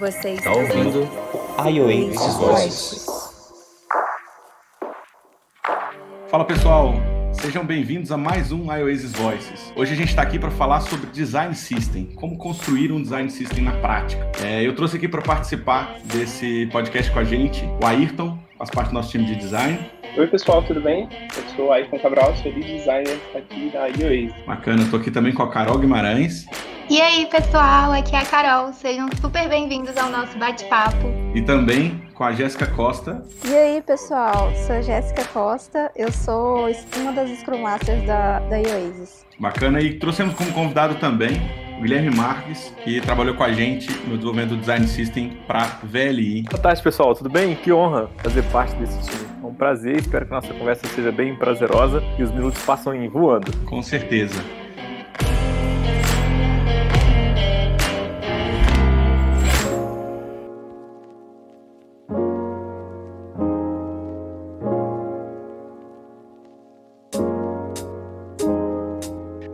Você está ouvindo iOS Voices. Fala pessoal, sejam bem-vindos a mais um iOS Voices. Hoje a gente está aqui para falar sobre Design System, como construir um Design System na prática. É, eu trouxe aqui para participar desse podcast com a gente o Ayrton, faz parte do nosso time de design. Oi pessoal, tudo bem? Eu sou Ayrton Cabral, sou lead designer aqui da iOS. Bacana, estou aqui também com a Carol Guimarães. E aí, pessoal, aqui é a Carol. Sejam super bem-vindos ao nosso bate-papo. E também com a Jéssica Costa. E aí, pessoal, sou a Jéssica Costa, eu sou uma das Scrum Masters da, da Oasis. Bacana, e trouxemos como convidado também o Guilherme Marques, que trabalhou com a gente no desenvolvimento do Design System para VLI. Boa tarde, pessoal, tudo bem? Que honra fazer parte desse time. É um prazer, espero que a nossa conversa seja bem prazerosa e os minutos passam em voando. Com certeza.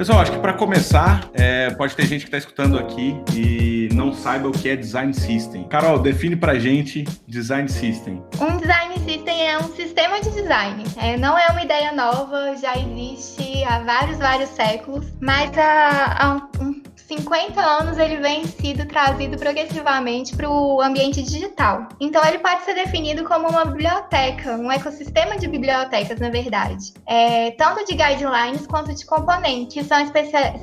Pessoal, acho que para começar, é, pode ter gente que está escutando aqui e não saiba o que é Design System. Carol, define para gente Design System. Um Design System é um sistema de design. É, não é uma ideia nova, já existe há vários, vários séculos, mas há, há um, 50 anos ele vem sido trazido progressivamente para o ambiente digital. Então ele pode ser definido como uma biblioteca, um ecossistema de bibliotecas, na verdade. É, tanto de guidelines quanto de componentes, que são,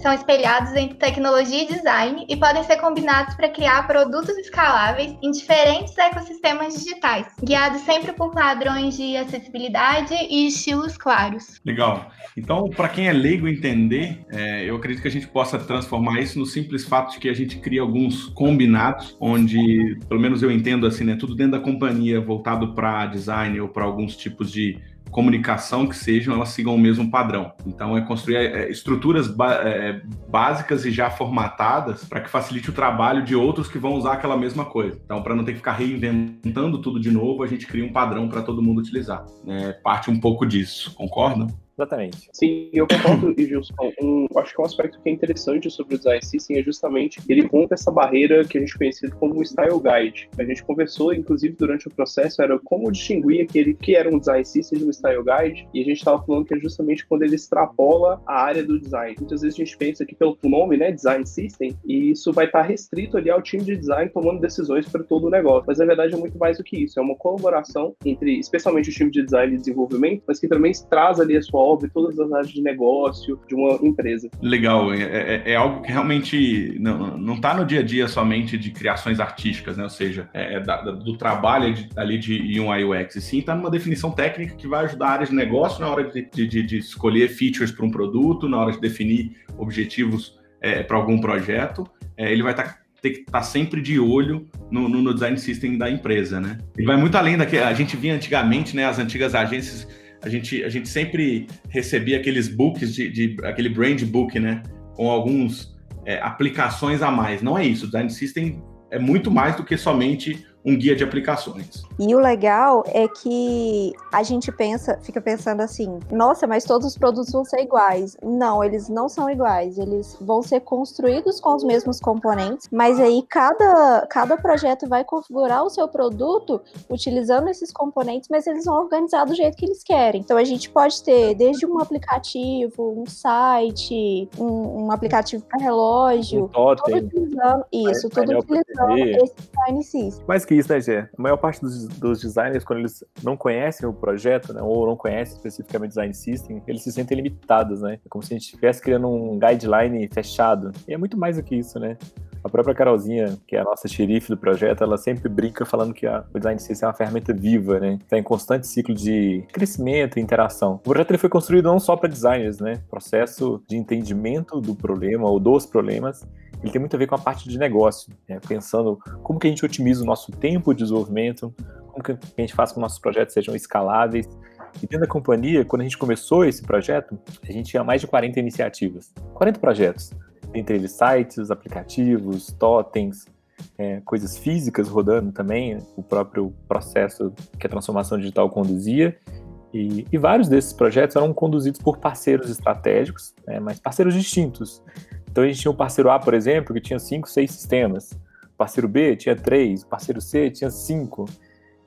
são espelhados entre tecnologia e design e podem ser combinados para criar produtos escaláveis em diferentes ecossistemas digitais, guiados sempre por padrões de acessibilidade e estilos claros. Legal. Então, para quem é leigo entender, é, eu acredito que a gente possa transformar isso no simples fato de que a gente cria alguns combinados, onde, pelo menos eu entendo assim, né, tudo dentro da companhia voltado para design ou para alguns tipos de comunicação que sejam, elas sigam o mesmo padrão. Então, é construir é, estruturas é, básicas e já formatadas para que facilite o trabalho de outros que vão usar aquela mesma coisa. Então, para não ter que ficar reinventando tudo de novo, a gente cria um padrão para todo mundo utilizar. É, parte um pouco disso, concordam? Exatamente. Sim, eu concordo, Gilson. Um, acho que um aspecto que é interessante sobre o Design System é justamente ele conta essa barreira que a gente conhece como Style Guide. A gente conversou, inclusive, durante o processo, era como distinguir aquele que era um Design System de um Style Guide, e a gente estava falando que é justamente quando ele extrapola a área do design. Muitas vezes a gente pensa aqui pelo nome, né, Design System, e isso vai estar restrito ali ao time de design tomando decisões para todo o negócio. Mas na verdade é muito mais do que isso, é uma colaboração entre, especialmente o time de design e desenvolvimento, mas que também traz ali a sua envolve todas as áreas de negócio de uma empresa. Legal, é, é, é algo que realmente não está no dia a dia somente de criações artísticas, né? ou seja, é, é da, do trabalho de, ali de UI UX, e sim está numa definição técnica que vai ajudar a área de negócio na hora de, de, de escolher features para um produto, na hora de definir objetivos é, para algum projeto. É, ele vai tá ter que estar tá sempre de olho no, no, no, design system da empresa, né? Ele vai muito além da que a gente via antigamente, né? As antigas agências a gente, a gente sempre recebia aqueles books, de, de aquele brand book, né? Com alguns é, aplicações a mais. Não é isso. O Design System é muito mais do que somente um guia de aplicações. E o legal é que a gente pensa, fica pensando assim, nossa, mas todos os produtos vão ser iguais. Não, eles não são iguais. Eles vão ser construídos com os mesmos componentes, mas aí cada, cada projeto vai configurar o seu produto utilizando esses componentes, mas eles vão organizar do jeito que eles querem. Então a gente pode ter desde um aplicativo, um site, um, um aplicativo para relógio, um totem, tudo utilizando isso, tudo utilizando esse design system. Mas que isso, né, Gê? A maior parte dos, dos designers, quando eles não conhecem o projeto, né, ou não conhecem especificamente design system, eles se sentem limitados, né? É como se a gente estivesse criando um guideline fechado. E é muito mais do que isso, né? A própria Carolzinha, que é a nossa xerife do projeto, ela sempre brinca falando que a, o design system é uma ferramenta viva, né? Está em constante ciclo de crescimento e interação. O projeto ele foi construído não só para designers, né? Processo de entendimento do problema ou dos problemas ele tem muito a ver com a parte de negócio, né? pensando como que a gente otimiza o nosso tempo de desenvolvimento, como que a gente faz com que nossos projetos sejam escaláveis. E dentro da companhia, quando a gente começou esse projeto, a gente tinha mais de 40 iniciativas, 40 projetos, entre eles sites, aplicativos, totens, é, coisas físicas rodando também, o próprio processo que a transformação digital conduzia. E, e vários desses projetos eram conduzidos por parceiros estratégicos, né, mas parceiros distintos. Então a gente tinha um parceiro A, por exemplo, que tinha cinco, seis sistemas. parceiro B tinha três, o parceiro C tinha cinco.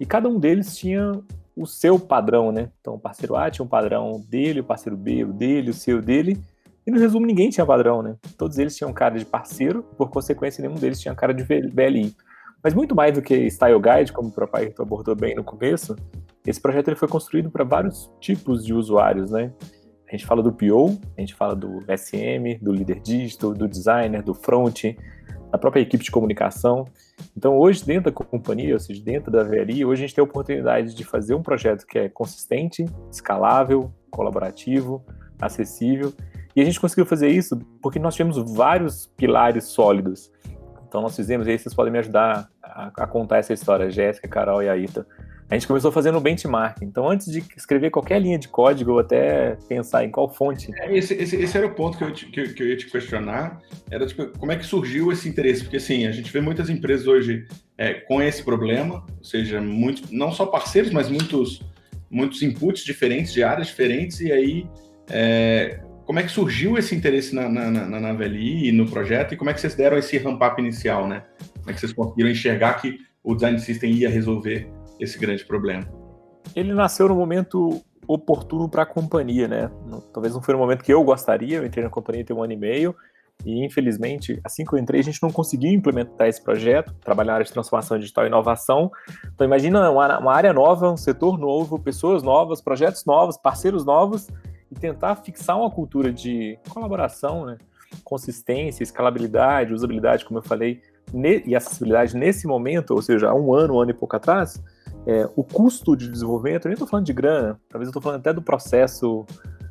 E cada um deles tinha o seu padrão, né? Então, o parceiro A tinha um padrão dele, o parceiro B o dele, o seu dele. E no resumo, ninguém tinha padrão, né? Todos eles tinham cara de parceiro, por consequência, nenhum deles tinha cara de VLI. Mas muito mais do que Style Guide, como o próprio abordou bem no começo, esse projeto ele foi construído para vários tipos de usuários, né? A gente fala do PO, a gente fala do SM, do líder digital, do designer, do front, da própria equipe de comunicação. Então, hoje, dentro da companhia, ou seja, dentro da VLI, hoje a gente tem a oportunidade de fazer um projeto que é consistente, escalável, colaborativo, acessível. E a gente conseguiu fazer isso porque nós tivemos vários pilares sólidos. Então, nós fizemos, e aí vocês podem me ajudar a, a contar essa história, Jéssica, Carol e Aita. A gente começou fazendo benchmark. Então, antes de escrever qualquer linha de código ou até pensar em qual fonte. É, esse, esse, esse, era o ponto que eu, te, que, que, eu ia te questionar. Era tipo, como é que surgiu esse interesse? Porque assim, a gente vê muitas empresas hoje é, com esse problema, ou seja, muito, não só parceiros, mas muitos, muitos inputs diferentes, de áreas diferentes, e aí. É, como é que surgiu esse interesse na, na, na, na VLI e no projeto e como é que vocês deram esse ramp-up inicial, né? Como é que vocês conseguiram enxergar que o Design System ia resolver esse grande problema? Ele nasceu no momento oportuno para a companhia, né? Talvez não foi no momento que eu gostaria. Eu entrei na companhia tem um ano e meio e infelizmente, assim que eu entrei, a gente não conseguiu implementar esse projeto, trabalhar na área de transformação digital e inovação. Então imagina uma, uma área nova, um setor novo, pessoas novas, projetos novos, parceiros novos e tentar fixar uma cultura de colaboração, né? consistência, escalabilidade, usabilidade, como eu falei, e acessibilidade nesse momento, ou seja, há um ano, um ano e pouco atrás, é, o custo de desenvolvimento, eu nem estou falando de grana, talvez eu estou falando até do processo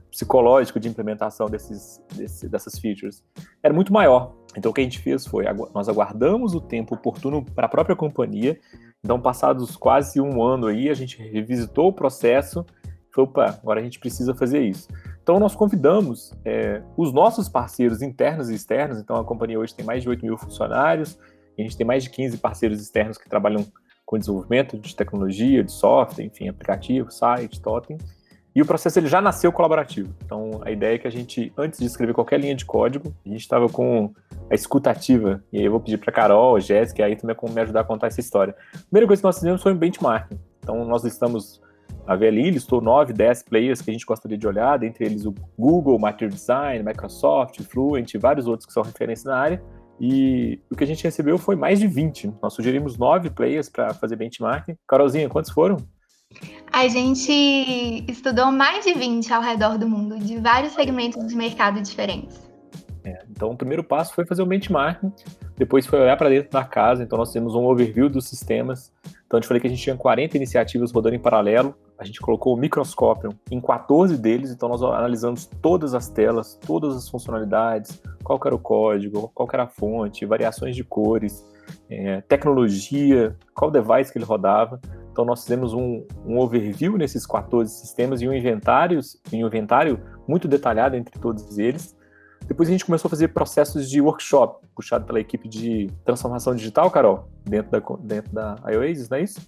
psicológico de implementação desses, desse, dessas features, era muito maior. Então o que a gente fez foi, nós aguardamos o tempo oportuno para a própria companhia, então passados quase um ano aí, a gente revisitou o processo, foi, opa, agora a gente precisa fazer isso. Então nós convidamos é, os nossos parceiros internos e externos, então a companhia hoje tem mais de 8 mil funcionários, a gente tem mais de 15 parceiros externos que trabalham com desenvolvimento de tecnologia, de software, enfim, aplicativo, site, totem. E o processo ele já nasceu colaborativo. Então, a ideia é que a gente, antes de escrever qualquer linha de código, a gente estava com a escutativa. E aí eu vou pedir para Carol, Jéssica, aí também como me ajudar a contar essa história. A primeira coisa que nós fizemos foi um benchmarking. Então, nós listamos a VLI listou 9, 10 players que a gente gostaria de olhar, dentre eles o Google, Material Design, Microsoft, Fluent e vários outros que são referência na área. E o que a gente recebeu foi mais de 20. Nós sugerimos nove players para fazer benchmarking. Carolzinha, quantos foram? A gente estudou mais de 20 ao redor do mundo, de vários segmentos de mercado diferentes. É, então, o primeiro passo foi fazer o benchmarking, depois foi olhar para dentro da casa. Então, nós temos um overview dos sistemas. Então, eu te falei que a gente tinha 40 iniciativas rodando em paralelo. A gente colocou o microscópio em 14 deles. Então, nós analisamos todas as telas, todas as funcionalidades, qual era o código, qual era a fonte, variações de cores, é, tecnologia, qual device que ele rodava. Então, nós fizemos um, um overview nesses 14 sistemas e um inventário, um inventário muito detalhado entre todos eles. Depois a gente começou a fazer processos de workshop, puxado pela equipe de transformação digital, Carol, dentro da, dentro da iOasis, não é isso?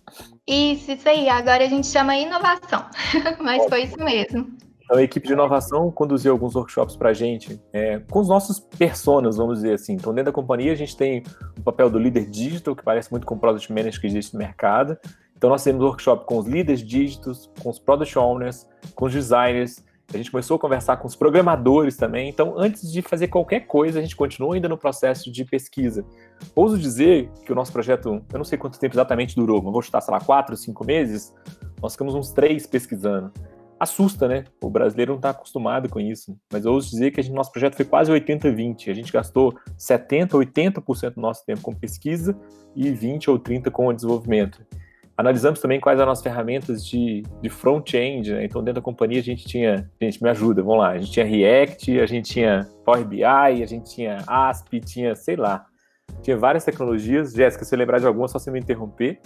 Isso, isso aí. Agora a gente chama inovação, mas foi isso mesmo. Então, a equipe de inovação conduziu alguns workshops para a gente, é, com os nossos personas, vamos dizer assim. Então, dentro da companhia, a gente tem o papel do líder digital, que parece muito com o product manager que existe no mercado. Então, nós temos workshop com os líderes digitais, com os product owners, com os designers, a gente começou a conversar com os programadores também. Então, antes de fazer qualquer coisa, a gente continua ainda no processo de pesquisa. Ouso dizer que o nosso projeto, eu não sei quanto tempo exatamente durou, mas vou chutar, sei lá, quatro, cinco meses. Nós ficamos uns três pesquisando. Assusta, né? O brasileiro não está acostumado com isso. Mas eu ouso dizer que o nosso projeto foi quase 80-20. A gente gastou 70%, 80% do nosso tempo com pesquisa e 20% ou 30% com o desenvolvimento. Analisamos também quais eram as ferramentas de, de front-end, né? Então, dentro da companhia, a gente tinha. Gente, me ajuda, vamos lá. A gente tinha React, a gente tinha Power BI, a gente tinha ASP, tinha, sei lá. Tinha várias tecnologias. Jéssica, se lembrar de alguma, só você me interromper.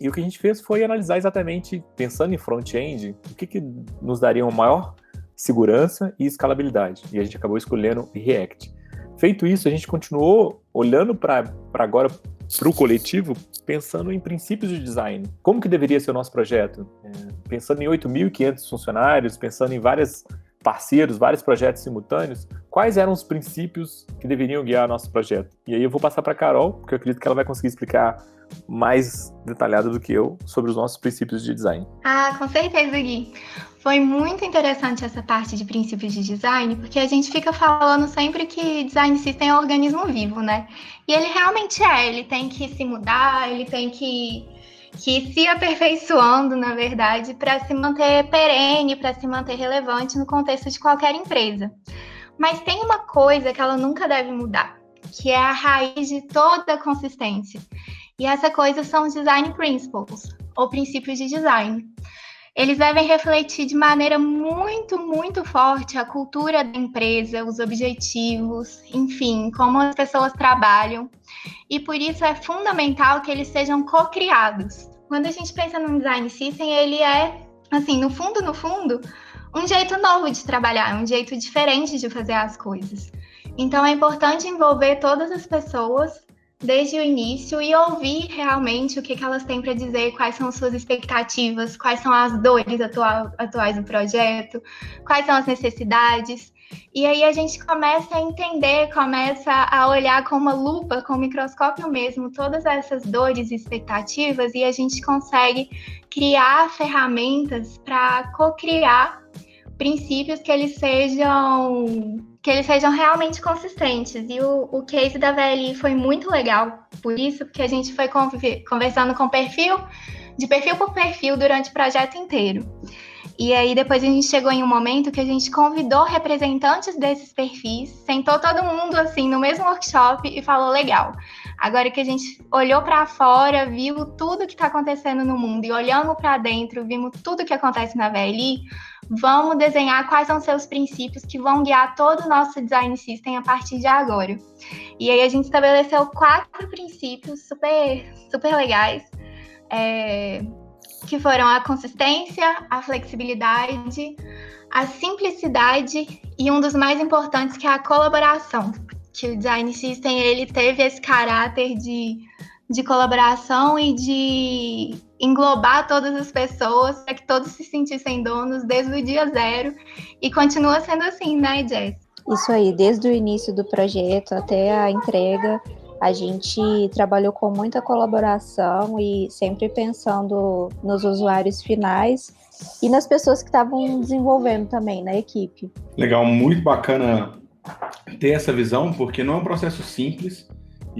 E o que a gente fez foi analisar exatamente, pensando em front-end, o que, que nos daria uma maior segurança e escalabilidade. E a gente acabou escolhendo React. Feito isso, a gente continuou olhando para agora para o coletivo, pensando em princípios de design. Como que deveria ser o nosso projeto? É, pensando em 8.500 funcionários, pensando em vários parceiros, vários projetos simultâneos, quais eram os princípios que deveriam guiar nosso projeto. E aí eu vou passar para Carol, porque eu acredito que ela vai conseguir explicar mais detalhada do que eu sobre os nossos princípios de design. Ah, com certeza, Gui. Foi muito interessante essa parte de princípios de design, porque a gente fica falando sempre que design system é um organismo vivo, né? E ele realmente é, ele tem que se mudar, ele tem que, que se aperfeiçoando, na verdade, para se manter perene, para se manter relevante no contexto de qualquer empresa. Mas tem uma coisa que ela nunca deve mudar, que é a raiz de toda a consistência. E essa coisa são os design principles, ou princípios de design eles devem refletir de maneira muito, muito forte a cultura da empresa, os objetivos, enfim, como as pessoas trabalham. E por isso é fundamental que eles sejam co-criados. Quando a gente pensa no design system, ele é, assim, no fundo, no fundo, um jeito novo de trabalhar, um jeito diferente de fazer as coisas. Então é importante envolver todas as pessoas desde o início e ouvir realmente o que, que elas têm para dizer, quais são suas expectativas, quais são as dores atual, atuais do projeto, quais são as necessidades. E aí a gente começa a entender, começa a olhar com uma lupa, com um microscópio mesmo, todas essas dores e expectativas, e a gente consegue criar ferramentas para co-criar princípios que eles sejam que eles sejam realmente consistentes. E o, o case da VLI foi muito legal por isso, porque a gente foi conversando com perfil, de perfil por perfil durante o projeto inteiro. E aí depois a gente chegou em um momento que a gente convidou representantes desses perfis, sentou todo mundo assim no mesmo workshop e falou legal. Agora que a gente olhou para fora, viu tudo que está acontecendo no mundo e olhando para dentro, vimos tudo que acontece na VLI, vamos desenhar quais são seus princípios que vão guiar todo o nosso design system a partir de agora. E aí a gente estabeleceu quatro princípios super, super legais, é, que foram a consistência, a flexibilidade, a simplicidade e um dos mais importantes que é a colaboração. Que o design system ele teve esse caráter de de colaboração e de englobar todas as pessoas para que todos se sentissem donos desde o dia zero e continua sendo assim, né, Jess? Isso aí, desde o início do projeto até a entrega, a gente trabalhou com muita colaboração e sempre pensando nos usuários finais e nas pessoas que estavam desenvolvendo também na equipe. Legal, muito bacana ter essa visão, porque não é um processo simples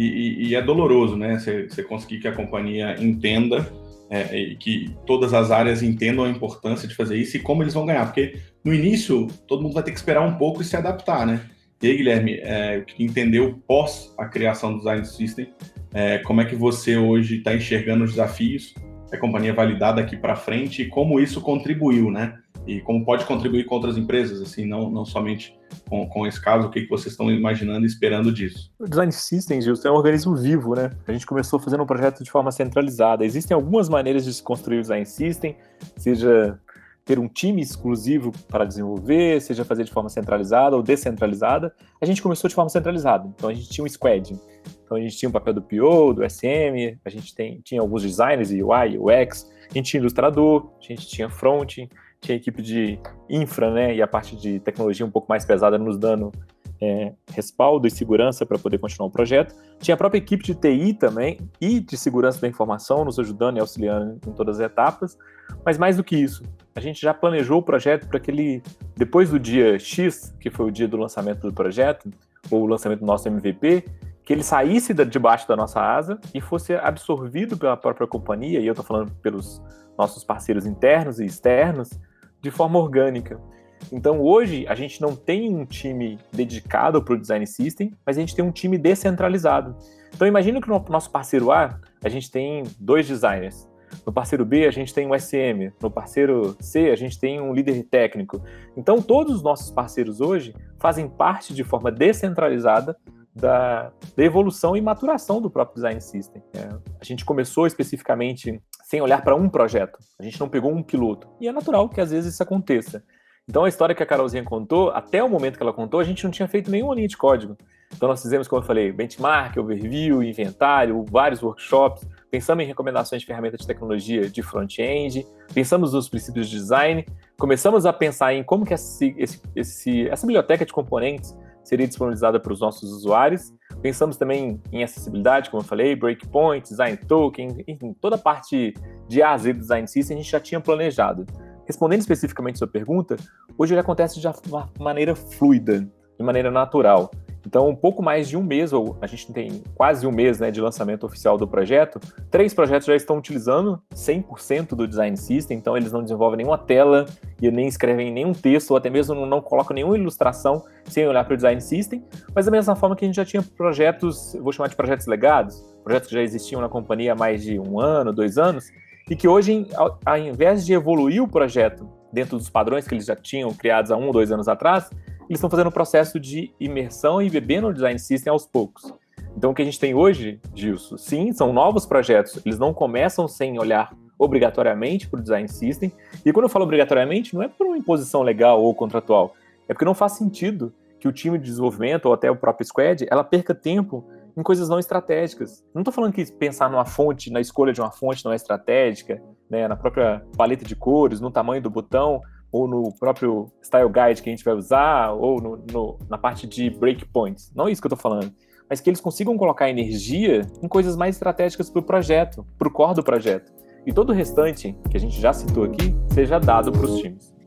e, e, é doloroso, né? Você conseguir que a companhia entenda é, e que todas as áreas entendam a importância de fazer isso e como eles vão ganhar. Porque no início, todo mundo vai ter que esperar um pouco e se adaptar, né? E aí, Guilherme, é, entendeu pós a criação do Design System, é, como é que você hoje está enxergando os desafios a companhia vai lidar daqui para frente e como isso contribuiu, né? E como pode contribuir com outras empresas, assim, não, não somente com, com esse caso, o que, que vocês estão imaginando e esperando disso? O Design Systems, Gilson, é um organismo vivo, né? A gente começou fazendo um projeto de forma centralizada. Existem algumas maneiras de se construir o Design System, seja ter um time exclusivo para desenvolver, seja fazer de forma centralizada ou descentralizada. A gente começou de forma centralizada, então a gente tinha um squad. Então a gente tinha o papel do PO, do SM, a gente tem, tinha alguns designers, UI, UX, a gente tinha ilustrador, a gente tinha front, tinha a equipe de infra, né, e a parte de tecnologia um pouco mais pesada nos dando é, respaldo e segurança para poder continuar o projeto. Tinha a própria equipe de TI também e de segurança da informação, nos ajudando e auxiliando em todas as etapas. Mas mais do que isso, a gente já planejou o projeto para que ele, depois do dia X, que foi o dia do lançamento do projeto, ou o lançamento do nosso MVP, que ele saísse debaixo da nossa asa e fosse absorvido pela própria companhia, e eu estou falando pelos nossos parceiros internos e externos, de forma orgânica. Então hoje a gente não tem um time dedicado para o design system, mas a gente tem um time descentralizado. Então imagina que no nosso parceiro A a gente tem dois designers, no parceiro B a gente tem um SM, no parceiro C a gente tem um líder técnico. Então todos os nossos parceiros hoje fazem parte de forma descentralizada da, da evolução e maturação do próprio design system. É, a gente começou especificamente sem olhar para um projeto. A gente não pegou um piloto. E é natural que às vezes isso aconteça. Então a história que a Carolzinha contou, até o momento que ela contou, a gente não tinha feito nenhuma linha de código. Então nós fizemos, como eu falei, benchmark, overview, inventário, vários workshops, pensamos em recomendações de ferramentas de tecnologia de front-end, pensamos nos princípios de design, começamos a pensar em como que esse, esse, essa biblioteca de componentes seria disponibilizada para os nossos usuários. Pensamos também em acessibilidade, como eu falei, breakpoint, design token, enfim, toda a parte de A a Z design system a gente já tinha planejado. Respondendo especificamente sua pergunta, hoje ele acontece de uma maneira fluida, de maneira natural. Então, um pouco mais de um mês, ou a gente tem quase um mês né, de lançamento oficial do projeto, três projetos já estão utilizando 100% do Design System, então eles não desenvolvem nenhuma tela e nem escrevem nenhum texto, ou até mesmo não colocam nenhuma ilustração sem olhar para o Design System, mas da mesma forma que a gente já tinha projetos, vou chamar de projetos legados, projetos que já existiam na companhia há mais de um ano, dois anos, e que hoje, ao, invés de evoluir o projeto dentro dos padrões que eles já tinham criados há um ou dois anos atrás, eles estão fazendo um processo de imersão e bebendo no design system aos poucos. Então, o que a gente tem hoje, Gilson, sim, são novos projetos. Eles não começam sem olhar obrigatoriamente para o design system. E quando eu falo obrigatoriamente, não é por uma imposição legal ou contratual. É porque não faz sentido que o time de desenvolvimento ou até o próprio squad ela perca tempo em coisas não estratégicas. Não estou falando que pensar numa fonte, na escolha de uma fonte não é estratégica, né, na própria paleta de cores, no tamanho do botão, ou no próprio style guide que a gente vai usar, ou no, no, na parte de breakpoints. Não é isso que eu estou falando. Mas que eles consigam colocar energia em coisas mais estratégicas para o projeto, para o core do projeto. E todo o restante, que a gente já citou aqui, seja dado para os times.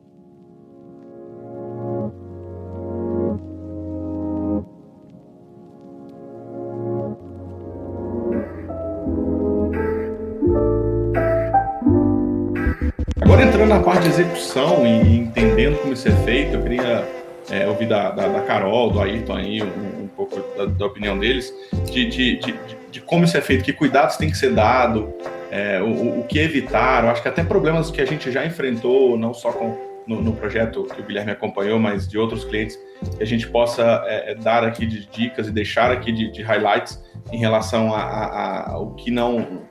De execução e entendendo como isso é feito, eu queria é, ouvir da, da, da, Carol, do Ayrton aí, um, um pouco da, da, opinião deles, de, de, de, de, como isso é feito, que cuidados tem que ser dado, é, o, o que evitar, eu acho que até problemas que a gente já enfrentou, não só com, no, no projeto que o Guilherme acompanhou, mas de outros clientes, que a gente possa é, é dar aqui de dicas e deixar aqui de, highlights em relação a, a, a, o que não,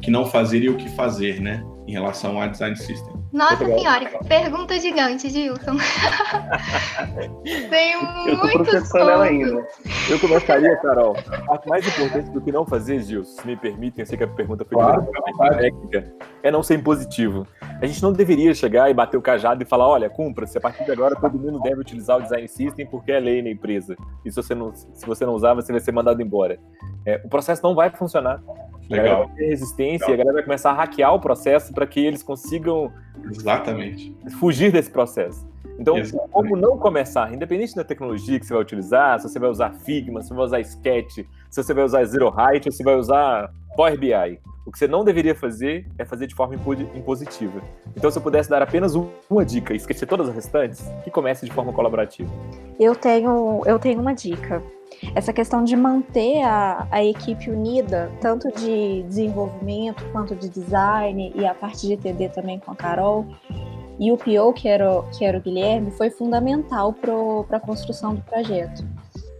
que não fazer e o que fazer, né, em relação a design system. Nossa senhora, que pergunta gigante, Gilson. Tenho eu tô processando ela ainda. Eu começaria, Carol. A mais importante do que não fazer, Gilson, se me permitem, eu sei que a pergunta foi claro, técnica, é não ser impositivo. A gente não deveria chegar e bater o cajado e falar, olha, cumpra-se, a partir de agora todo mundo deve utilizar o Design System porque é lei na empresa. E se você não, se você não usar, você vai ser mandado embora. É, o processo não vai funcionar. Legal. A galera vai ter resistência, Legal. a galera vai começar a hackear o processo para que eles consigam Exatamente. fugir desse processo. Então, Exatamente. como não começar, independente da tecnologia que você vai utilizar, se você vai usar Figma, se você vai usar Sketch, se você vai usar Zero Height, ou se você vai usar Power BI, o que você não deveria fazer é fazer de forma impositiva. Então, se eu pudesse dar apenas uma dica e esquecer todas as restantes, que comece de forma colaborativa. Eu tenho, eu tenho uma dica essa questão de manter a, a equipe unida, tanto de desenvolvimento quanto de design e a parte de TD também com a Carol, e o PO, que era, que era o Guilherme, foi fundamental para a construção do projeto.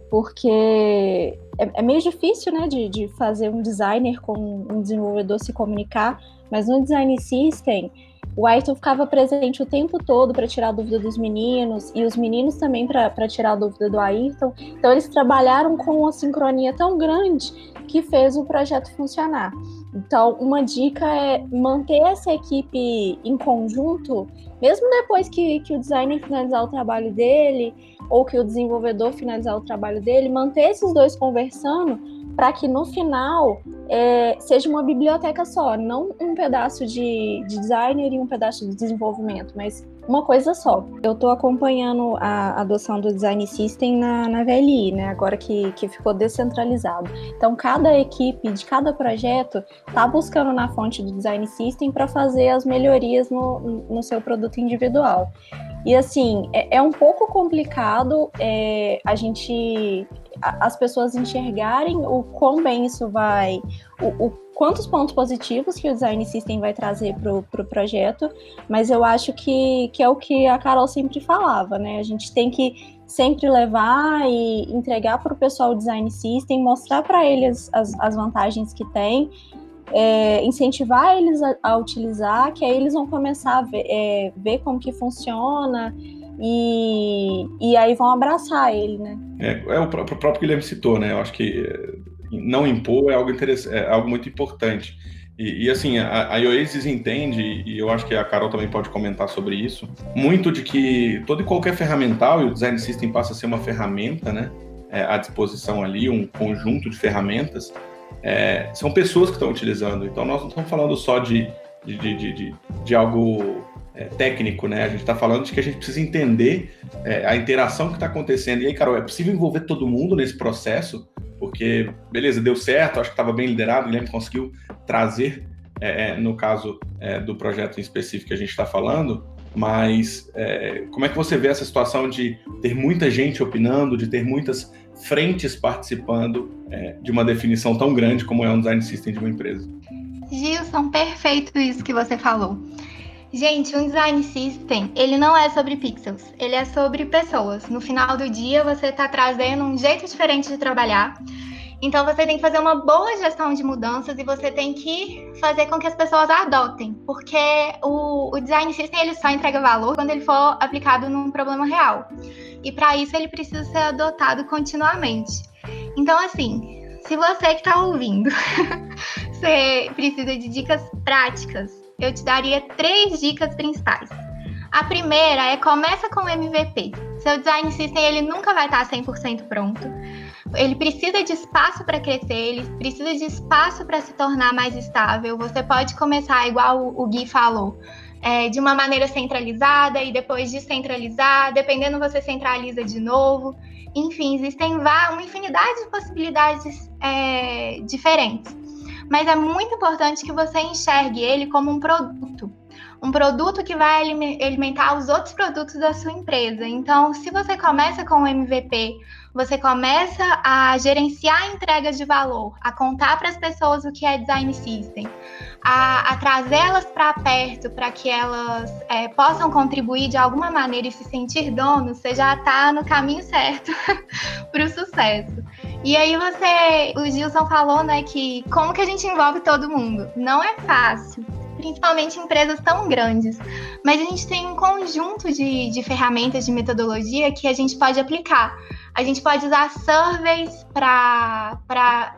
Porque é, é, meio difícil né, de, de fazer um designer com um desenvolvedor se comunicar, mas no design system o Ayrton ficava presente o tempo todo para tirar a dúvida dos meninos e os meninos também para tirar a dúvida do Ayrton. Então eles trabalharam com uma sincronia tão grande que fez o projeto funcionar. Então, uma dica é manter essa equipe em conjunto, mesmo depois que, que o designer finalizar o trabalho dele, ou que o desenvolvedor finalizar o trabalho dele, manter esses dois conversando para que no final é, seja uma biblioteca só, não um pedaço de, de, designer e um pedaço de desenvolvimento, mas uma coisa só. Eu estou acompanhando a adoção do Design System na, na VLI, né? Agora que, que ficou descentralizado. Então, cada equipe de cada projeto está buscando na fonte do Design System para fazer as melhorias no, no seu produto individual. E assim, é, é um pouco complicado é, a gente as pessoas enxergarem o quão bem isso vai, o, o quantos pontos positivos que o design system vai trazer para o pro projeto, mas eu acho que, que é o que a Carol sempre falava, né? A gente tem que sempre levar e entregar para o pessoal o design system, mostrar para eles as, as vantagens que tem, é, incentivar eles a, a, utilizar, que aí eles vão começar a ver, é, ver como que funciona e, e aí vão abraçar ele, né? É, é o, próprio, o próprio Guilherme citou, né? Eu acho que eh, não impor é algo, interessante, é algo muito importante. E, e, assim, a, a Oasis entende, e eu acho que a Carol também pode comentar sobre isso, muito de que todo e qualquer ferramental, e o Design System passa a ser uma ferramenta, né? É, à disposição ali, um conjunto de ferramentas, é, são pessoas que estão utilizando. Então, nós não estamos falando só de, de, de, de, de algo é, técnico, né? A gente está falando de que a gente precisa entender é, a interação que está acontecendo. E aí, Carol, é possível envolver todo mundo nesse processo? Porque, beleza, deu certo, acho que estava bem liderado, o Guilherme conseguiu trazer, é, é no caso é, do projeto em específico que a gente está falando, mas é, como é que você vê essa situação de ter muita gente opinando, de ter muitas frentes participando de uma definição tão grande como é um design system de uma empresa? Gilson, perfeito isso que você falou. Gente, um design system, ele não é sobre pixels, ele é sobre pessoas. No final do dia, você está trazendo um jeito diferente de trabalhar. Então, você tem que fazer uma boa gestão de mudanças e você tem que fazer com que as pessoas adotem, porque o, o design system ele só entrega valor quando ele for aplicado num problema real. E para isso, ele precisa ser adotado continuamente. Então, assim, se você que está ouvindo, você precisa de dicas práticas eu te daria três dicas principais. A primeira é começa com o MVP. Seu design system ele nunca vai estar 100% pronto. Ele precisa de espaço para crescer, ele precisa de espaço para se tornar mais estável. Você pode começar igual o Gui falou, é, de uma maneira centralizada e depois descentralizar, dependendo você centraliza de novo. Enfim, existem uma infinidade de possibilidades é, diferentes mas é muito importante que você enxergue ele como um produto. Um produto que vai alimentar os outros produtos da sua empresa. Então, se você começa com o MVP, você começa a gerenciar a entrega de valor, a contar para as pessoas o que é design system, a, a trazê-las para perto para que elas é, possam contribuir de alguma maneira e se sentir donos, você já está no caminho certo para o sucesso. E aí você, o Gilson falou, né, que como que a gente envolve todo mundo? Não é fácil, principalmente empresas tão grandes. Mas a gente tem um conjunto de, de ferramentas de metodologia que a gente pode aplicar. A gente pode usar surveys para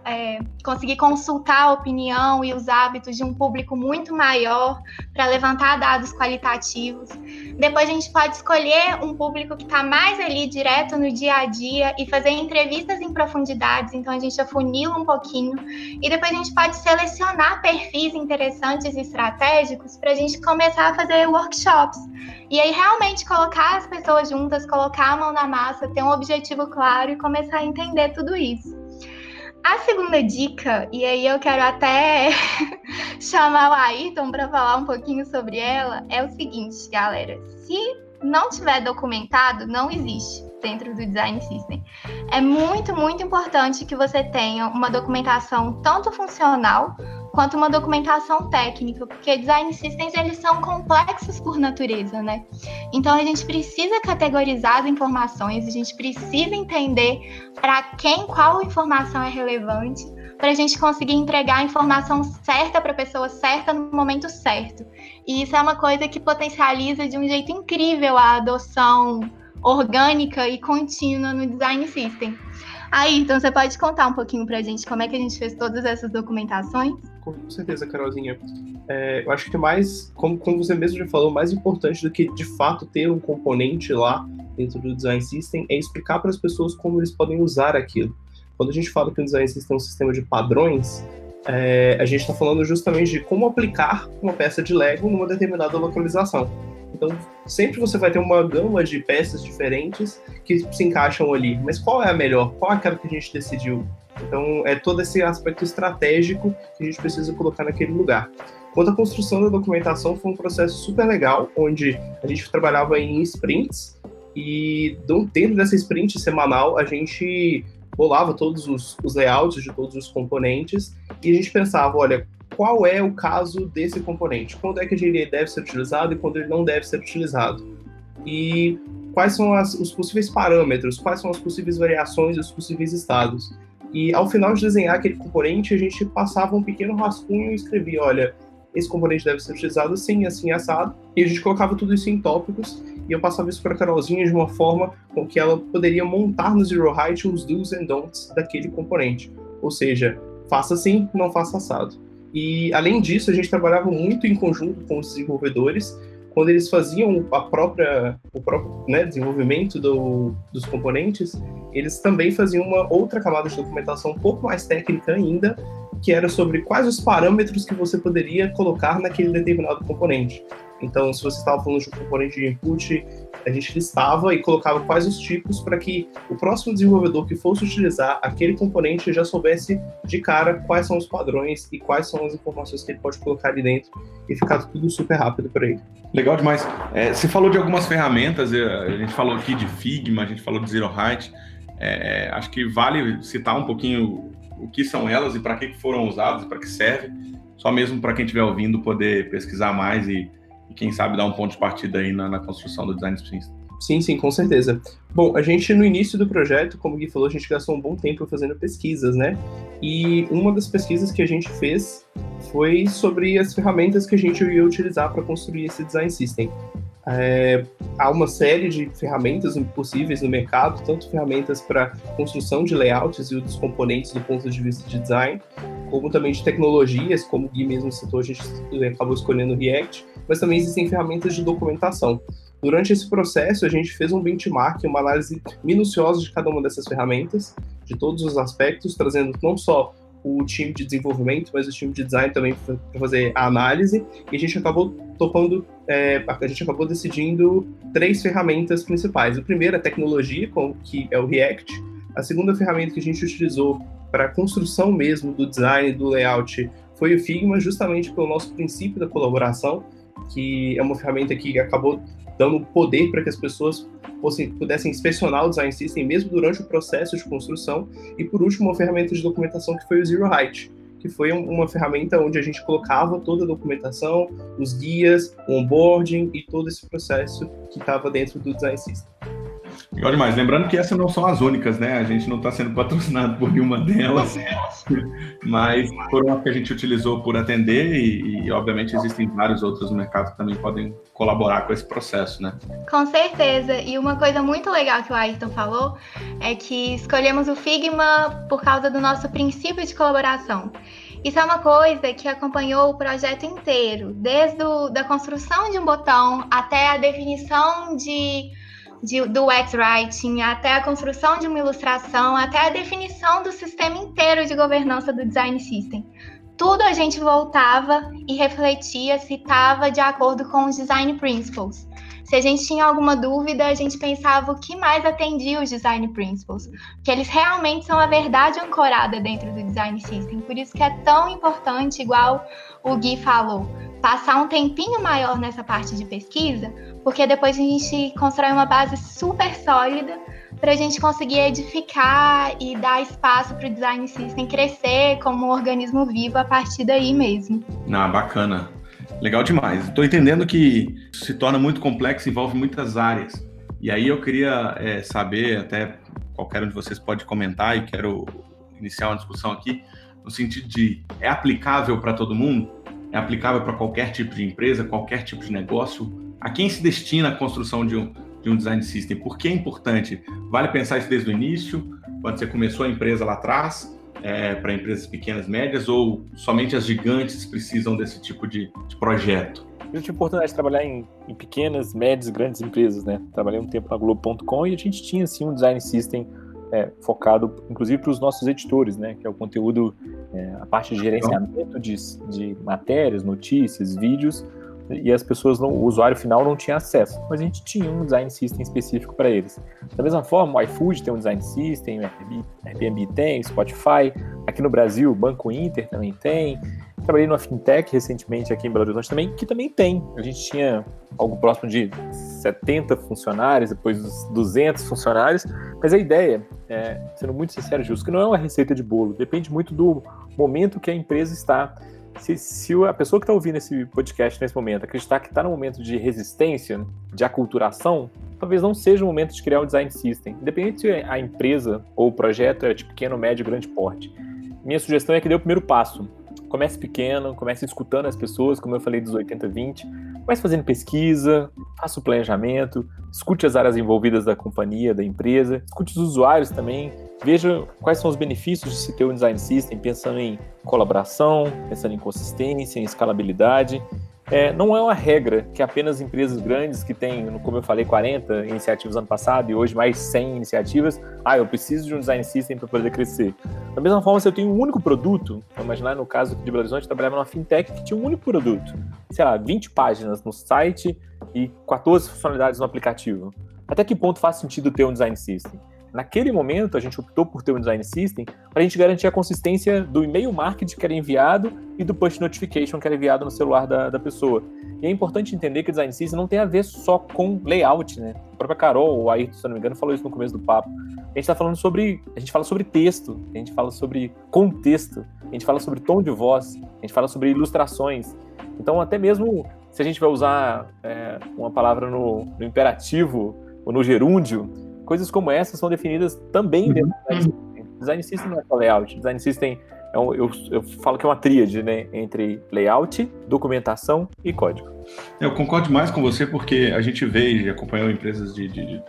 é, conseguir consultar a opinião e os hábitos de um público muito maior, para levantar dados qualitativos. Depois a gente pode escolher um público que está mais ali direto no dia a dia e fazer entrevistas em profundidades, então a gente afunila um pouquinho. E depois a gente pode selecionar perfis interessantes e estratégicos para a gente começar a fazer workshops. E aí realmente colocar as pessoas juntas, colocar a mão na massa, ter um objetivo claro e começar a entender tudo isso. A segunda dica, e aí eu quero até chamar o Ayrton para falar um pouquinho sobre ela, é o seguinte, galera: se não tiver documentado, não existe dentro do design system. É muito, muito importante que você tenha uma documentação tanto funcional quanto uma documentação técnica, porque design systems eles são complexos por natureza, né? Então a gente precisa categorizar as informações, a gente precisa entender para quem qual informação é relevante, para a gente conseguir entregar a informação certa para a pessoa certa no momento certo. E isso é uma coisa que potencializa de um jeito incrível a adoção orgânica e contínua no design system. Aí, então você pode contar um pouquinho para a gente como é que a gente fez todas essas documentações? Com certeza, Carolzinha. É, eu acho que mais, como, como você mesmo já falou, mais importante do que de fato ter um componente lá dentro do design system é explicar para as pessoas como eles podem usar aquilo. Quando a gente fala que o design system é um sistema de padrões, é, a gente está falando justamente de como aplicar uma peça de Lego numa determinada localização. Então, sempre você vai ter uma gama de peças diferentes que se encaixam ali. Mas qual é a melhor? Qual é aquela que a gente decidiu? Então, é todo esse aspecto estratégico que a gente precisa colocar naquele lugar. Quanto à construção da documentação, foi um processo super legal, onde a gente trabalhava em sprints, e dentro dessa sprint semanal, a gente bolava todos os, os layouts de todos os componentes, e a gente pensava, olha, qual é o caso desse componente, quando é que ele deve ser utilizado e quando ele não deve ser utilizado. E quais são as, os possíveis parâmetros, quais são as possíveis variações os possíveis estados. E ao final de desenhar aquele componente, a gente passava um pequeno rascunho e escrevia, olha, esse componente deve ser utilizado assim, assim, assado. E a gente colocava tudo isso em tópicos e eu passava isso para a Carolzinha de uma forma com que ela poderia montar no Zero Height os do's and don'ts daquele componente. Ou seja, faça assim, não faça assado. E, além disso, a gente trabalhava muito em conjunto com os desenvolvedores, quando eles faziam a própria, o próprio né, desenvolvimento do, dos componentes, eles também faziam uma outra camada de documentação um pouco mais técnica ainda, que era sobre quais os parâmetros que você poderia colocar naquele determinado componente. Então, se você estava falando de um componente de input, a gente listava e colocava quais os tipos para que o próximo desenvolvedor que fosse utilizar aquele componente já soubesse de cara quais são os padrões e quais são as informações que ele pode colocar ali dentro e ficar tudo super rápido para ele. Legal demais. É, você falou de algumas ferramentas, é, a gente falou aqui de Figma, a gente falou de Zero Height. É, acho que vale citar um pouquinho o que são elas e para que foram usadas, para que serve, só mesmo para quem estiver ouvindo poder pesquisar mais e e quem sabe dar um ponto de partida aí na, na construção do design sprint. Sim, sim, com certeza. Bom, a gente no início do projeto, como o Gui falou, a gente gastou um bom tempo fazendo pesquisas, né? E uma das pesquisas que a gente fez foi sobre as ferramentas que a gente ia utilizar para construir esse design system. É, há uma série de ferramentas possíveis no mercado, tanto ferramentas para construção de layouts e dos componentes do ponto de vista de design, como também de tecnologias, como o Gui mesmo citou, a gente acabou escolhendo o React, mas também existem ferramentas de documentação. Durante esse processo, a gente fez um benchmark, uma análise minuciosa de cada uma dessas ferramentas, de todos os aspectos, trazendo não só o time de desenvolvimento, mas o time de design também para fazer a análise, e a gente acabou topando, é, a gente acabou decidindo três ferramentas principais. O primeiro é a tecnologia, que é o React. A segunda ferramenta que a gente utilizou para a construção mesmo do design, do layout, foi o Figma, justamente pelo nosso princípio da colaboração, que é uma ferramenta que acabou dando poder para que as pessoas fossem, pudessem inspecionar o design system mesmo durante o processo de construção. E por último, uma ferramenta de documentação que foi o Zero Height, que foi uma ferramenta onde a gente colocava toda a documentação, os guias, o onboarding e todo esse processo que estava dentro do design system. Legal demais. Lembrando que essas não são as únicas, né? A gente não está sendo patrocinado por nenhuma delas, mas foram as que a gente utilizou por atender e, e, obviamente, existem vários outros no mercado que também podem colaborar com esse processo, né? Com certeza. E uma coisa muito legal que o Ayrton falou é que escolhemos o Figma por causa do nosso princípio de colaboração. Isso é uma coisa que acompanhou o projeto inteiro, desde a da construção de um botão até a definição de de, do X-Writing, até a construção de uma ilustração, até a definição do sistema inteiro de governança do Design System. Tudo a gente voltava e refletia se de acordo com os Design Principles. Se a gente tinha alguma dúvida, a gente pensava o que mais atendia os Design Principles, que eles realmente são a verdade ancorada dentro do Design System. Por isso que é tão importante, igual o Gui falou, passar um tempinho maior nessa parte de pesquisa, porque depois a gente constrói uma base super sólida para a gente conseguir edificar e dar espaço para o design system crescer como um organismo vivo a partir daí mesmo. Ah, bacana. Legal demais. Estou entendendo que se torna muito complexo, envolve muitas áreas. E aí eu queria é, saber, até qualquer um de vocês pode comentar, e quero iniciar uma discussão aqui, no sentido de é aplicável para todo mundo? é aplicável para qualquer tipo de empresa, qualquer tipo de negócio. A quem se destina a construção de um, de um design system? Por que é importante? Vale pensar isso desde o início, quando você começou a empresa lá atrás, é, para empresas pequenas, médias, ou somente as gigantes precisam desse tipo de, de projeto? Eu tive a oportunidade de trabalhar em, em pequenas, médias, grandes empresas, né? Trabalhei um tempo na Globo.com e a gente tinha, assim, um design system é, focado, inclusive, para os nossos editores, né? Que é o conteúdo, é, a parte de gerenciamento de, de matérias, notícias, vídeos, e as pessoas, não, o usuário final não tinha acesso, mas a gente tinha um design system específico para eles. Da mesma forma, o iFood tem um design system, o Airbnb, tem, Spotify, aqui no Brasil, o Banco Inter também tem, Trabalhei numa fintech recentemente aqui em Belo Horizonte também, que também tem. A gente tinha algo próximo de 70 funcionários, depois dos 200 funcionários, mas a ideia, é, sendo muito sincero, Justo, que não é uma receita de bolo, depende muito do momento que a empresa está. Se, se a pessoa que está ouvindo esse podcast nesse momento acreditar que está no momento de resistência, de aculturação, talvez não seja o momento de criar um design system, independente se a empresa ou o projeto é de pequeno, médio, grande porte. Minha sugestão é que dê o primeiro passo. Comece pequeno, comece escutando as pessoas, como eu falei dos 80-20, comece fazendo pesquisa, faça o planejamento, escute as áreas envolvidas da companhia, da empresa, escute os usuários também, veja quais são os benefícios de se ter um design system, pensando em colaboração, pensando em consistência, em escalabilidade. É, não é uma regra que apenas empresas grandes que têm, como eu falei, 40 iniciativas ano passado e hoje mais 100 iniciativas, ah, eu preciso de um design system para poder crescer. Da mesma forma, se eu tenho um único produto, vamos imaginar no caso de Belo Horizonte, eu trabalhava numa fintech que tinha um único produto, sei lá, 20 páginas no site e 14 funcionalidades no aplicativo. Até que ponto faz sentido ter um design system? Naquele momento, a gente optou por ter um design system para a gente garantir a consistência do e-mail marketing que era enviado e do push notification que era enviado no celular da, da pessoa. E é importante entender que o design system não tem a ver só com layout, né? A própria Carol, ou Ayrton, se não me engano, falou isso no começo do papo. A gente está falando sobre. A gente fala sobre texto, a gente fala sobre contexto, a gente fala sobre tom de voz, a gente fala sobre ilustrações. Então, até mesmo se a gente vai usar é, uma palavra no, no imperativo ou no gerúndio, coisas como essas são definidas também dentro do design system. Design system não é só layout, design system é um, eu, eu falo que é uma tríade, né, entre layout, documentação e código. Eu concordo mais com você porque a gente vê e acompanhou empresas de, de, de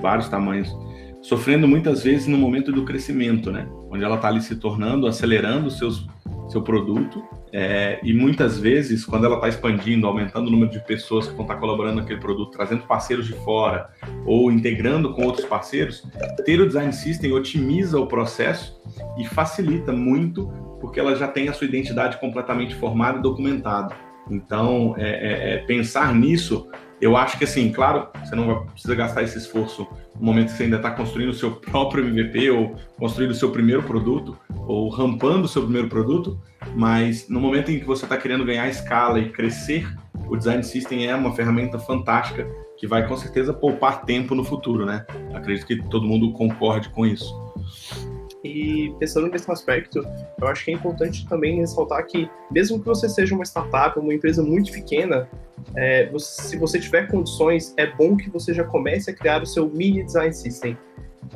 vários tamanhos sofrendo muitas vezes no momento do crescimento, né, onde ela está ali se tornando, acelerando seus seu produto é, e muitas vezes quando ela está expandindo, aumentando o número de pessoas que vão estar tá colaborando naquele produto, trazendo parceiros de fora ou integrando com outros parceiros, ter o design system otimiza o processo e facilita muito porque ela já tem a sua identidade completamente formada e documentada. Então, é, é, é pensar nisso eu acho que assim, claro, você não precisa gastar esse esforço no momento que você ainda está construindo o seu próprio MVP ou construindo o seu primeiro produto ou rampando o seu primeiro produto, mas no momento em que você está querendo ganhar escala e crescer, o Design System é uma ferramenta fantástica que vai com certeza poupar tempo no futuro, né? Acredito que todo mundo concorde com isso. E pensando nesse aspecto, eu acho que é importante também ressaltar que, mesmo que você seja uma startup, uma empresa muito pequena, é, você, se você tiver condições, é bom que você já comece a criar o seu mini design system.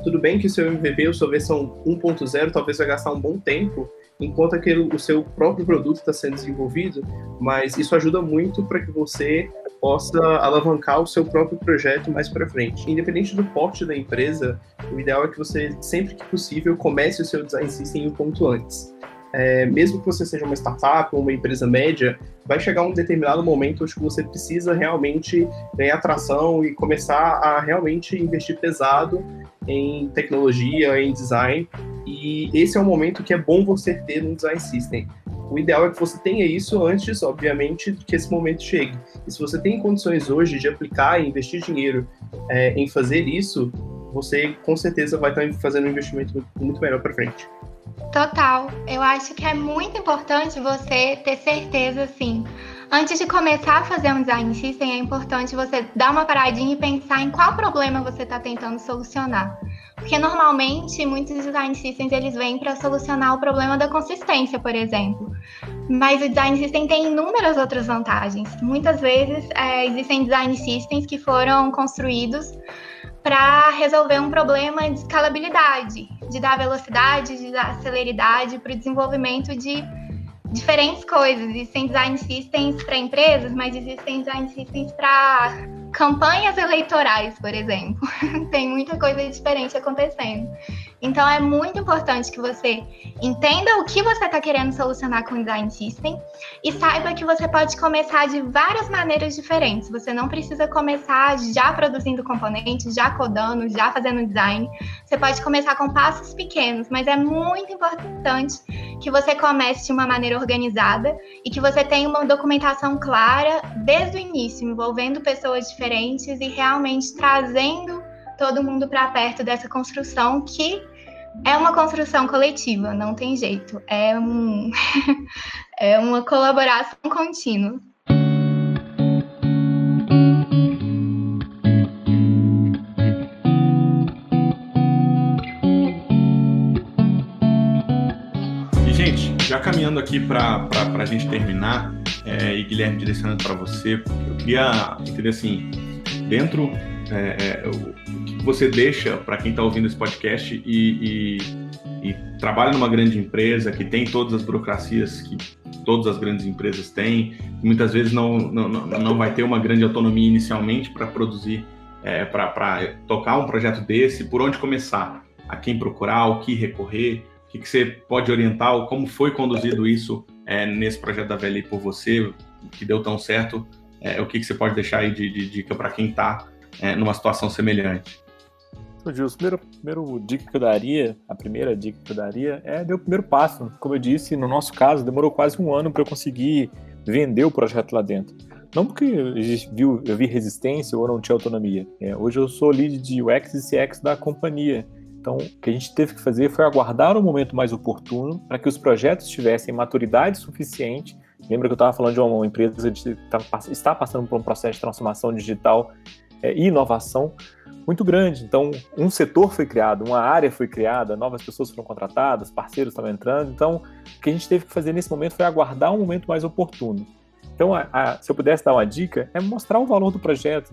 Tudo bem que o seu MVP, a sua versão 1.0, talvez vai gastar um bom tempo, enquanto aquele, o seu próprio produto está sendo desenvolvido, mas isso ajuda muito para que você possa alavancar o seu próprio projeto mais para frente. Independente do porte da empresa, o ideal é que você, sempre que possível, comece o seu design system um ponto antes. É, mesmo que você seja uma startup ou uma empresa média, vai chegar um determinado momento onde você precisa realmente ganhar atração e começar a realmente investir pesado em tecnologia, em design. E esse é o momento que é bom você ter um design system. O ideal é que você tenha isso antes, obviamente, que esse momento chegue. E se você tem condições hoje de aplicar e investir dinheiro é, em fazer isso, você com certeza vai estar fazendo um investimento muito melhor para frente. Total. Eu acho que é muito importante você ter certeza, assim. Antes de começar a fazer um design system, é importante você dar uma paradinha e pensar em qual problema você está tentando solucionar. Porque normalmente muitos design systems eles vêm para solucionar o problema da consistência, por exemplo. Mas o design system tem inúmeras outras vantagens. Muitas vezes é, existem design systems que foram construídos para resolver um problema de escalabilidade, de dar velocidade, de dar celeridade para o desenvolvimento de diferentes coisas. Existem design systems para empresas, mas existem design systems para campanhas eleitorais, por exemplo. Tem muita coisa diferente acontecendo. Então é muito importante que você entenda o que você está querendo solucionar com o design system e saiba que você pode começar de várias maneiras diferentes. Você não precisa começar já produzindo componentes, já codando, já fazendo design. Você pode começar com passos pequenos, mas é muito importante que você comece de uma maneira organizada e que você tenha uma documentação clara desde o início, envolvendo pessoas diferentes e realmente trazendo todo mundo para perto dessa construção que é uma construção coletiva, não tem jeito. É, um, é uma colaboração contínua. Já caminhando aqui para a gente terminar, é, e Guilherme direcionando para você, eu queria entender assim, dentro é, é, o, que você deixa para quem está ouvindo esse podcast e, e, e, trabalha numa grande empresa que tem todas as burocracias que todas as grandes empresas têm, muitas vezes não, não, não vai ter uma grande autonomia inicialmente para produzir, é, para tocar um projeto desse, por onde começar? a quem procurar, o que recorrer, que, que você pode orientar, como foi conduzido isso é, nesse projeto da VLI por você, que deu tão certo, é, o que, que você pode deixar aí de, de dica para quem está é, numa situação semelhante? Gilson, primeiro, primeiro dica que eu daria, a primeira dica que eu daria é dar o primeiro passo. Como eu disse, no nosso caso, demorou quase um ano para eu conseguir vender o projeto lá dentro. Não porque eu vi resistência ou não tinha autonomia. É, hoje eu sou lead de UX e CX da companhia. Então, o que a gente teve que fazer foi aguardar o um momento mais oportuno para que os projetos tivessem maturidade suficiente. Lembra que eu estava falando de uma empresa que está passando por um processo de transformação digital é, e inovação muito grande. Então, um setor foi criado, uma área foi criada, novas pessoas foram contratadas, parceiros estavam entrando. Então, o que a gente teve que fazer nesse momento foi aguardar um momento mais oportuno. Então, a, a, se eu pudesse dar uma dica, é mostrar o valor do projeto.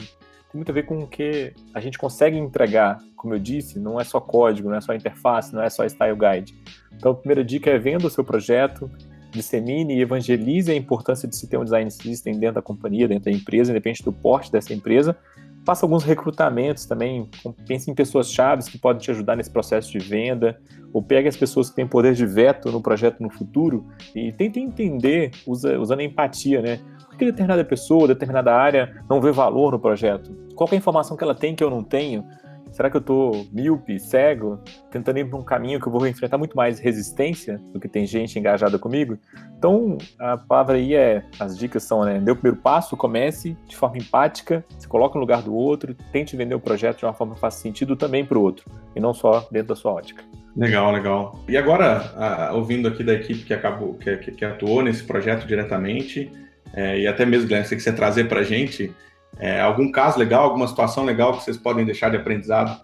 Tem muito a ver com o que a gente consegue entregar. Como eu disse, não é só código, não é só interface, não é só style guide. Então, a primeira dica é venda o seu projeto, dissemine e evangelize a importância de se ter um design system dentro da companhia, dentro da empresa, independente do porte dessa empresa, faça alguns recrutamentos também, pense em pessoas chaves que podem te ajudar nesse processo de venda, ou pegue as pessoas que têm poder de veto no projeto no futuro e tente entender, usa, usando empatia, né? Que determinada pessoa, determinada área não vê valor no projeto? Qual é a informação que ela tem que eu não tenho? Será que eu estou míope, cego, tentando ir para um caminho que eu vou enfrentar muito mais resistência do que tem gente engajada comigo? Então, a palavra aí é, as dicas são, né, dê o primeiro passo, comece de forma empática, se coloque no lugar do outro, tente vender o projeto de uma forma que faça sentido também para o outro, e não só dentro da sua ótica. Legal, legal. E agora, ouvindo aqui da equipe que acabou, que, que atuou nesse projeto diretamente, é, e até mesmo, Guilherme, se você trazer para a gente, é, algum caso legal, alguma situação legal que vocês podem deixar de aprendizado,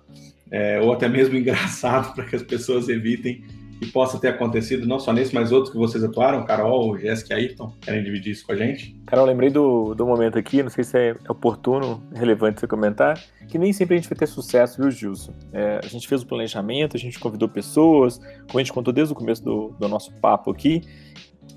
é, ou até mesmo engraçado para que as pessoas evitem que possa ter acontecido, não só nesse, mas outros que vocês atuaram, Carol, Jéssica e Ayrton, querem dividir isso com a gente? Carol, lembrei do, do momento aqui, não sei se é oportuno, relevante você comentar, que nem sempre a gente vai ter sucesso, viu, Gilson? É, a gente fez o planejamento, a gente convidou pessoas, como a gente contou desde o começo do, do nosso papo aqui,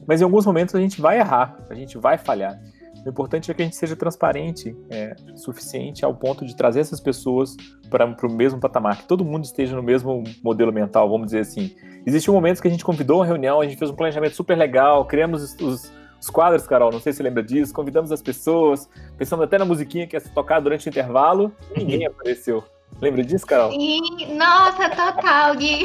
mas em alguns momentos a gente vai errar, a gente vai falhar. O importante é que a gente seja transparente é, suficiente ao ponto de trazer essas pessoas para o mesmo patamar, que todo mundo esteja no mesmo modelo mental, vamos dizer assim. Existiam momentos que a gente convidou uma reunião, a gente fez um planejamento super legal, criamos os, os quadros, Carol, não sei se você lembra disso, convidamos as pessoas, pensando até na musiquinha que ia ser tocada durante o intervalo, ninguém apareceu. Lembra disso, Carol? Sim, nossa, total, Gui.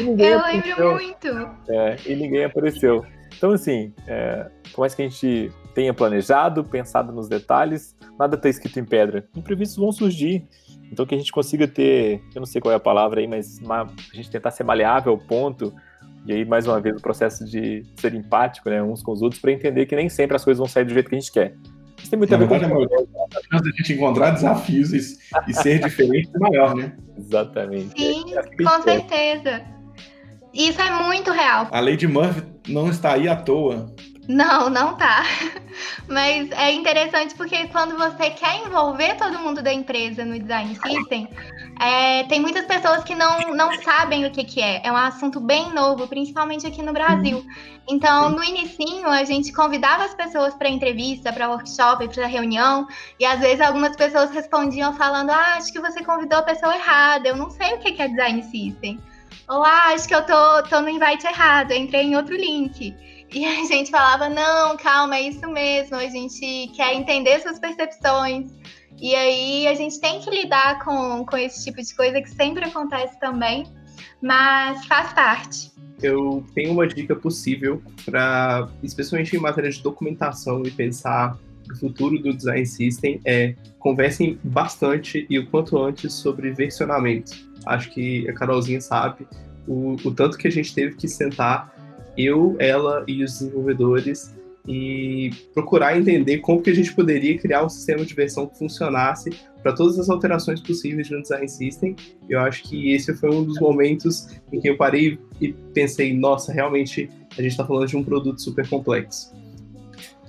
Eu lembro muito. É, e ninguém apareceu. Então, assim, é, por mais que a gente tenha planejado, pensado nos detalhes, nada está escrito em pedra. Imprevistos vão surgir. Então que a gente consiga ter, eu não sei qual é a palavra aí, mas uma, a gente tentar ser maleável ao ponto, e aí mais uma vez o processo de ser empático, né, uns com os outros, para entender que nem sempre as coisas vão sair do jeito que a gente quer. Isso tem muito a ver com a chance a gente encontrar desafios e, e ser diferente é maior, né? Exatamente. Sim, é com certeza. Isso é muito real. A lei de Murphy não está aí à toa. Não, não tá. Mas é interessante porque quando você quer envolver todo mundo da empresa no design system, é, tem muitas pessoas que não, não sabem o que, que é. É um assunto bem novo, principalmente aqui no Brasil. Então, no inicinho, a gente convidava as pessoas para entrevista, para workshop, para reunião, e às vezes algumas pessoas respondiam falando: Ah, acho que você convidou a pessoa errada, eu não sei o que, que é design system. Ou ah, acho que eu tô, tô no invite errado, eu entrei em outro link. E a gente falava: não, calma, é isso mesmo, a gente quer entender suas percepções. E aí a gente tem que lidar com, com esse tipo de coisa que sempre acontece também, mas faz parte. Eu tenho uma dica possível para, especialmente em matéria de documentação e pensar o futuro do design system é conversem bastante e o quanto antes sobre versionamento. Acho que a Carolzinha sabe o, o tanto que a gente teve que sentar eu, ela e os desenvolvedores e procurar entender como que a gente poderia criar um sistema de versão que funcionasse para todas as alterações possíveis um design system. Eu acho que esse foi um dos momentos em que eu parei e pensei, nossa, realmente a gente está falando de um produto super complexo.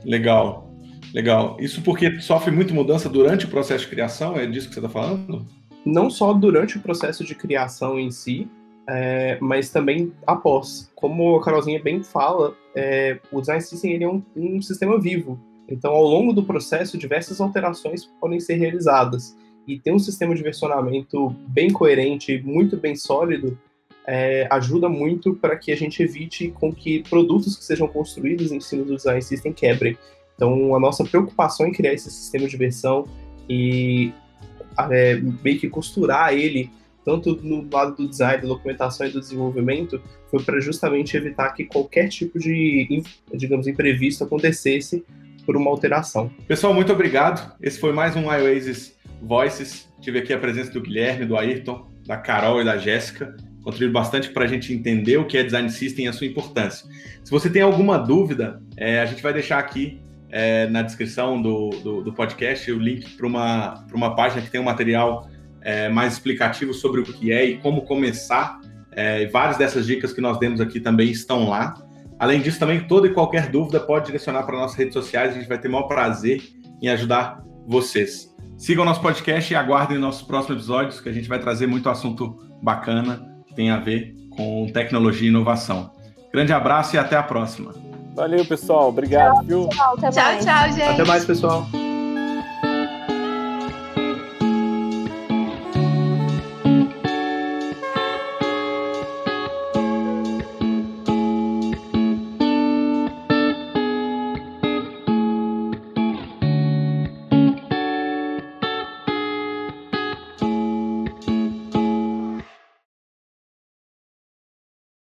Legal, legal. Isso porque sofre muita mudança durante o processo de criação? É disso que você está falando? Não só durante o processo de criação em si, é, mas também após. Como a Carolzinha bem fala, é, o Design System ele é um, um, sistema vivo. Então, ao longo do processo, diversas alterações podem ser realizadas. e ter um sistema de versionamento bem coerente, muito bem sólido, é, ajuda muito para que a gente evite com que produtos que sejam construídos em cima do design system quebrem. Então, a nossa preocupação em criar esse sistema de versão e é, meio que costurar ele, tanto no lado do design, da documentação e do desenvolvimento, foi para justamente evitar que qualquer tipo de, digamos, imprevisto acontecesse por uma alteração. Pessoal, muito obrigado. Esse foi mais um iOasis Voices. Tive aqui a presença do Guilherme, do Ayrton, da Carol e da Jéssica contribuiu bastante para a gente entender o que é design system e a sua importância. Se você tem alguma dúvida, é, a gente vai deixar aqui é, na descrição do, do, do, podcast o link para uma, uma página que tem um material é, mais explicativo sobre o que é e como começar. É, várias dessas dicas que nós demos aqui também estão lá. Além disso, também toda e qualquer dúvida pode direcionar para nossas redes sociais. A gente vai ter o maior prazer em ajudar vocês. Sigam nosso podcast e aguardem nossos próximos episódios, que a gente vai trazer muito assunto bacana tem a ver com tecnologia e inovação. Grande abraço e até a próxima. Valeu, pessoal. Obrigado, tchau, viu? Tchau, tchau, tchau, gente. Até mais, pessoal.